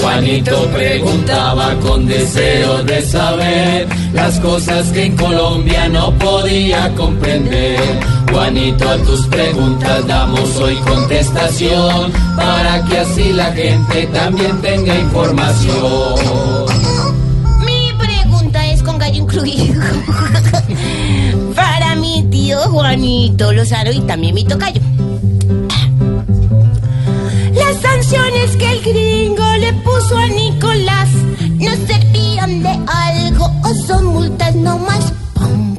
Juanito preguntaba con deseo de saber las cosas que en Colombia no podía comprender. Juanito, a tus preguntas damos hoy contestación para que así la gente también tenga información. Mi pregunta es con gallo incluido. Para mi tío Juanito Lozano y también mi tocayo. Que el gringo le puso a Nicolás no servían de algo o son multas nomás.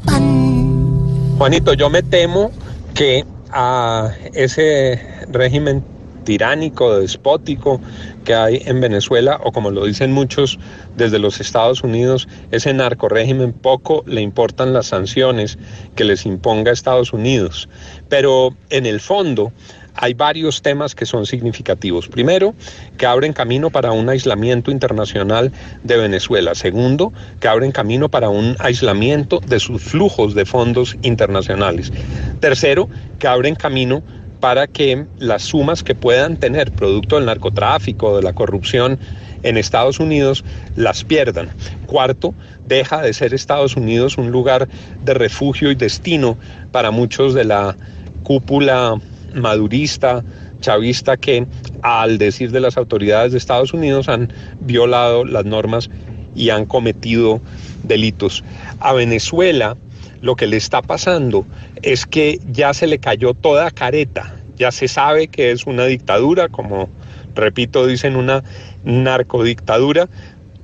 Pam. Juanito, yo me temo que a ese régimen tiránico, despótico que hay en Venezuela, o como lo dicen muchos desde los Estados Unidos, ese narco régimen poco le importan las sanciones que les imponga Estados Unidos. Pero en el fondo hay varios temas que son significativos. Primero, que abren camino para un aislamiento internacional de Venezuela. Segundo, que abren camino para un aislamiento de sus flujos de fondos internacionales. Tercero, que abren camino para que las sumas que puedan tener producto del narcotráfico, de la corrupción en Estados Unidos, las pierdan. Cuarto, deja de ser Estados Unidos un lugar de refugio y destino para muchos de la cúpula madurista, chavista, que al decir de las autoridades de Estados Unidos han violado las normas y han cometido delitos. A Venezuela lo que le está pasando es que ya se le cayó toda careta, ya se sabe que es una dictadura, como repito, dicen una narcodictadura,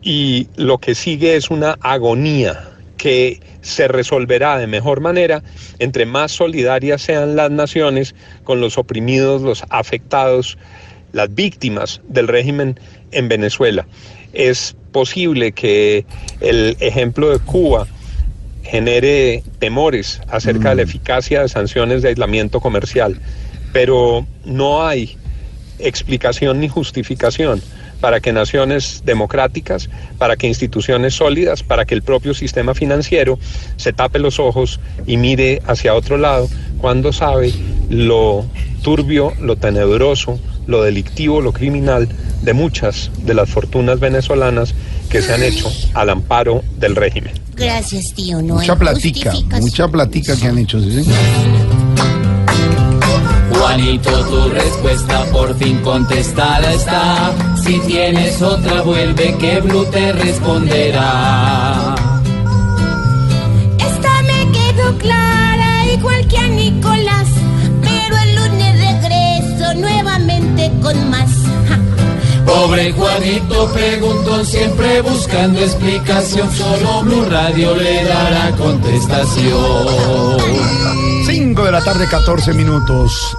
y lo que sigue es una agonía que se resolverá de mejor manera entre más solidarias sean las naciones con los oprimidos, los afectados, las víctimas del régimen en Venezuela. Es posible que el ejemplo de Cuba genere temores acerca de la eficacia de sanciones de aislamiento comercial, pero no hay explicación ni justificación para que naciones democráticas, para que instituciones sólidas, para que el propio sistema financiero se tape los ojos y mire hacia otro lado cuando sabe lo turbio, lo tenebroso, lo delictivo, lo criminal de muchas de las fortunas venezolanas que se han hecho al amparo del régimen. Gracias, tío. No Mucha hay platica, mucha platica que han hecho, ¿sí? Juanito, tu respuesta por fin contestada está. Si tienes otra, vuelve que Blue te responderá. Esta me quedó clara, igual que a Nicolás. Pero el lunes regreso nuevamente con más. Ja. Pobre Juanito preguntó siempre buscando explicación. Solo Blue Radio le dará contestación. 5 de la tarde, 14 minutos.